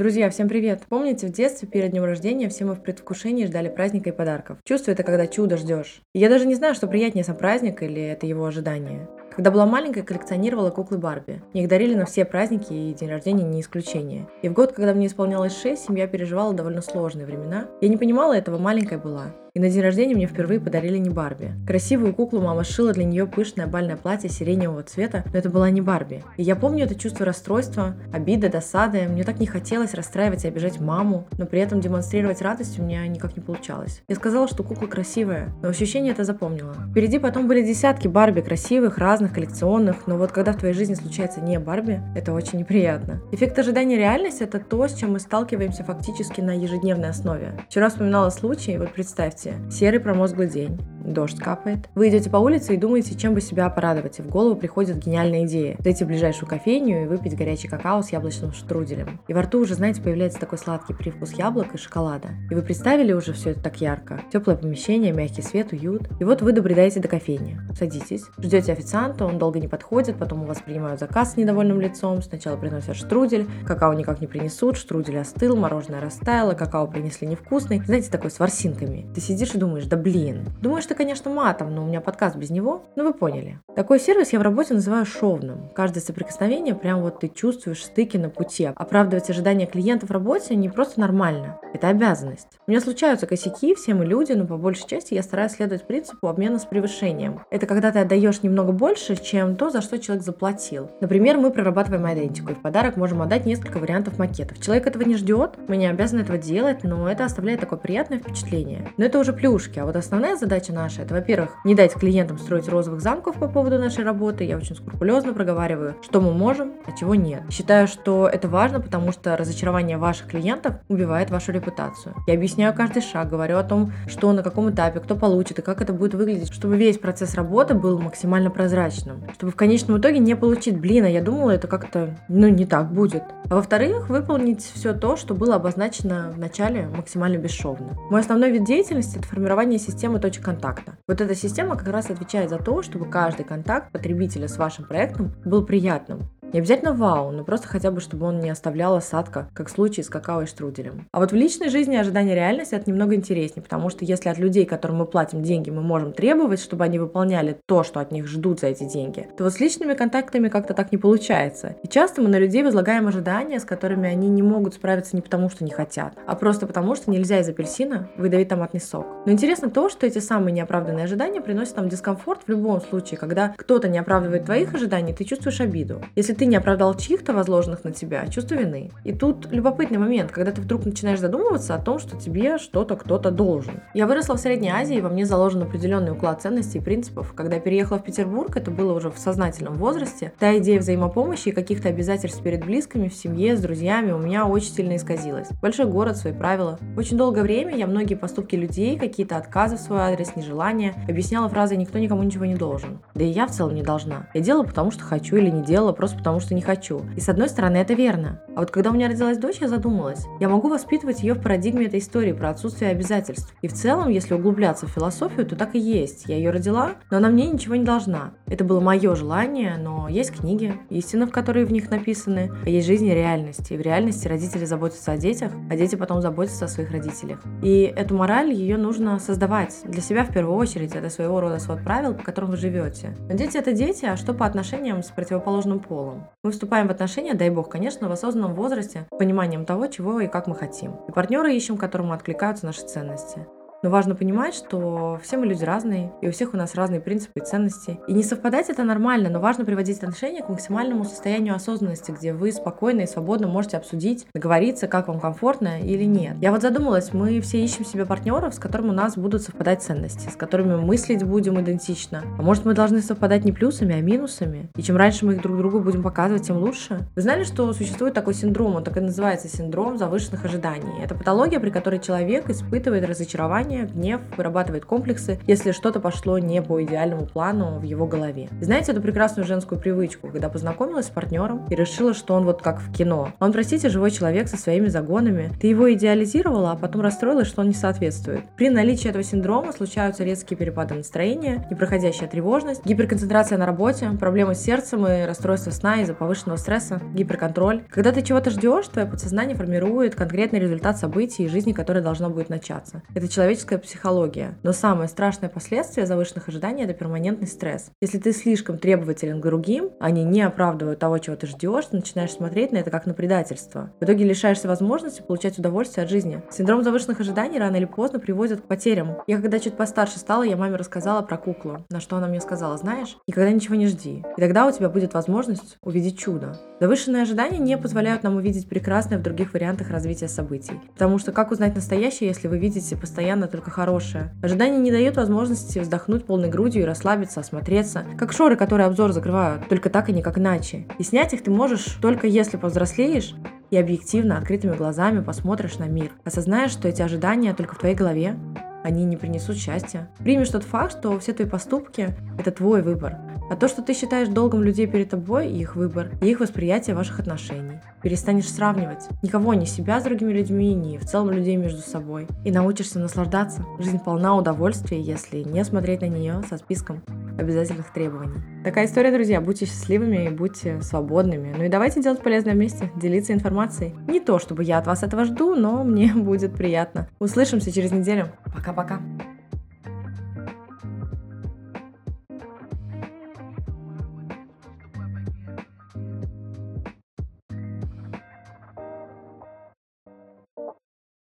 Друзья, всем привет! Помните, в детстве перед днем рождения все мы в предвкушении ждали праздника и подарков. Чувство это, когда чудо ждешь. Я даже не знаю, что приятнее сам праздник или это его ожидание. Когда была маленькая, коллекционировала куклы Барби. Их дарили на все праздники, и день рождения не исключение. И в год, когда мне исполнялось 6, семья переживала довольно сложные времена. Я не понимала этого, маленькая была. И на день рождения мне впервые подарили не Барби. Красивую куклу мама шила для нее пышное бальное платье сиреневого цвета, но это была не Барби. И я помню это чувство расстройства, обиды, досады. Мне так не хотелось расстраивать и обижать маму, но при этом демонстрировать радость у меня никак не получалось. Я сказала, что кукла красивая, но ощущение это запомнила. Впереди потом были десятки Барби красивых, разных, коллекционных, но вот когда в твоей жизни случается не Барби, это очень неприятно. Эффект ожидания реальности это то, с чем мы сталкиваемся фактически на ежедневной основе. Вчера вспоминала случай, вот представьте, Представьте, серый промозглый день, дождь капает. Вы идете по улице и думаете, чем бы себя порадовать, и в голову приходит гениальная идея. Зайти в ближайшую кофейню и выпить горячий какао с яблочным штруделем. И во рту уже, знаете, появляется такой сладкий привкус яблок и шоколада. И вы представили уже все это так ярко. Теплое помещение, мягкий свет, уют. И вот вы добредаете до кофейни. Садитесь, ждете официанта, он долго не подходит, потом у вас принимают заказ с недовольным лицом. Сначала приносят штрудель, какао никак не принесут, штрудель остыл, мороженое растаяло, какао принесли невкусный. Знаете, такой с ворсинками. Ты сидишь и думаешь, да блин. Думаешь ты, конечно, матом, но у меня подкаст без него. Ну вы поняли. Такой сервис я в работе называю шовным. Каждое соприкосновение прям вот ты чувствуешь стыки на пути. Оправдывать ожидания клиентов в работе не просто нормально. Это обязанность. У меня случаются косяки, все мы люди, но по большей части я стараюсь следовать принципу обмена с превышением. Это когда ты отдаешь немного больше, чем то, за что человек заплатил. Например, мы прорабатываем идентику и в подарок можем отдать несколько вариантов макетов. Человек этого не ждет, мы не обязаны этого делать, но это оставляет такое приятное впечатление. Но это уже плюшки. А вот основная задача наша, это, во-первых, не дать клиентам строить розовых замков по поводу нашей работы. Я очень скрупулезно проговариваю, что мы можем, а чего нет. Считаю, что это важно, потому что разочарование ваших клиентов убивает вашу репутацию. Я объясняю каждый шаг, говорю о том, что на каком этапе, кто получит и как это будет выглядеть, чтобы весь процесс работы был максимально прозрачным. Чтобы в конечном итоге не получить, блин, а я думала, это как-то, ну, не так будет. А во-вторых, выполнить все то, что было обозначено в начале максимально бесшовно. Мой основной вид деятельности это формирование системы точек контакта. Вот эта система как раз отвечает за то, чтобы каждый контакт потребителя с вашим проектом был приятным. Не обязательно вау, но просто хотя бы, чтобы он не оставлял осадка, как в случае с какао и штруделем. А вот в личной жизни ожидание реальности это немного интереснее, потому что если от людей, которым мы платим деньги, мы можем требовать, чтобы они выполняли то, что от них ждут за эти деньги, то вот с личными контактами как-то так не получается. И часто мы на людей возлагаем ожидания, с которыми они не могут справиться не потому, что не хотят, а просто потому, что нельзя из апельсина выдавить томатный сок. Но интересно то, что эти самые неоправданные ожидания приносят нам дискомфорт в любом случае. Когда кто-то не оправдывает твоих ожиданий, ты чувствуешь обиду. Если ты не оправдал чьих-то возложенных на тебя, чувство вины. И тут любопытный момент, когда ты вдруг начинаешь задумываться о том, что тебе что-то кто-то должен. Я выросла в Средней Азии, и во мне заложен определенный уклад ценностей и принципов. Когда я переехала в Петербург, это было уже в сознательном возрасте, та идея взаимопомощи и каких-то обязательств перед близкими, в семье, с друзьями у меня очень сильно исказилась. Большой город, свои правила. Очень долгое время я многие поступки людей, какие-то отказы в свой адрес, нежелания, объясняла фразой «никто никому ничего не должен». Да и я в целом не должна. Я делала потому, что хочу или не делала, просто потому, что не хочу. И с одной стороны это верно. А вот когда у меня родилась дочь, я задумалась. Я могу воспитывать ее в парадигме этой истории про отсутствие обязательств. И в целом, если углубляться в философию, то так и есть. Я ее родила, но она мне ничего не должна. Это было мое желание, но есть книги, истины, в которые в них написаны, а есть жизнь и реальность. И в реальности родители заботятся о детях, а дети потом заботятся о своих родителях. И эту мораль, ее нужно создавать. Для себя в первую очередь. Это своего рода свод правил, по которым вы живете. Но дети это дети, а что по отношениям с противоположным полом? Мы вступаем в отношения, дай бог, конечно, в осознанном возрасте, пониманием того, чего и как мы хотим. И партнеры ищем, которому откликаются наши ценности. Но важно понимать, что все мы люди разные, и у всех у нас разные принципы и ценности. И не совпадать это нормально, но важно приводить отношения к максимальному состоянию осознанности, где вы спокойно и свободно можете обсудить, договориться, как вам комфортно или нет. Я вот задумалась, мы все ищем себе партнеров, с которыми у нас будут совпадать ценности, с которыми мыслить будем идентично. А может мы должны совпадать не плюсами, а минусами? И чем раньше мы их друг другу будем показывать, тем лучше. Вы знали, что существует такой синдром, он так и называется синдром завышенных ожиданий. Это патология, при которой человек испытывает разочарование переживания, гнев, вырабатывает комплексы, если что-то пошло не по идеальному плану в его голове. знаете эту прекрасную женскую привычку, когда познакомилась с партнером и решила, что он вот как в кино. Он, простите, живой человек со своими загонами. Ты его идеализировала, а потом расстроилась, что он не соответствует. При наличии этого синдрома случаются резкие перепады настроения, непроходящая тревожность, гиперконцентрация на работе, проблемы с сердцем и расстройство сна из-за повышенного стресса, гиперконтроль. Когда ты чего-то ждешь, твое подсознание формирует конкретный результат событий и жизни, которая должна будет начаться. Это человеческая психология. Но самое страшное последствие завышенных ожиданий – это перманентный стресс. Если ты слишком требователен к другим, они не оправдывают того, чего ты ждешь, ты начинаешь смотреть на это как на предательство. В итоге лишаешься возможности получать удовольствие от жизни. Синдром завышенных ожиданий рано или поздно приводит к потерям. Я когда чуть постарше стала, я маме рассказала про куклу, на что она мне сказала, знаешь, никогда ничего не жди. И тогда у тебя будет возможность увидеть чудо. Завышенные ожидания не позволяют нам увидеть прекрасное в других вариантах развития событий. Потому что как узнать настоящее, если вы видите постоянно только хорошее? Ожидание не дает возможности вздохнуть полной грудью и расслабиться, осмотреться. Как шоры, которые обзор закрывают, только так и никак иначе. И снять их ты можешь только если повзрослеешь и объективно, открытыми глазами посмотришь на мир. Осознаешь, что эти ожидания только в твоей голове, они не принесут счастья. Примешь тот факт, что все твои поступки – это твой выбор, а то, что ты считаешь долгом людей перед тобой, их выбор, и их восприятие ваших отношений. Перестанешь сравнивать никого, ни себя с другими людьми, ни в целом людей между собой. И научишься наслаждаться. Жизнь полна удовольствия, если не смотреть на нее со списком обязательных требований. Такая история, друзья. Будьте счастливыми и будьте свободными. Ну и давайте делать полезное вместе, делиться информацией. Не то, чтобы я от вас этого жду, но мне будет приятно. Услышимся через неделю. Пока-пока.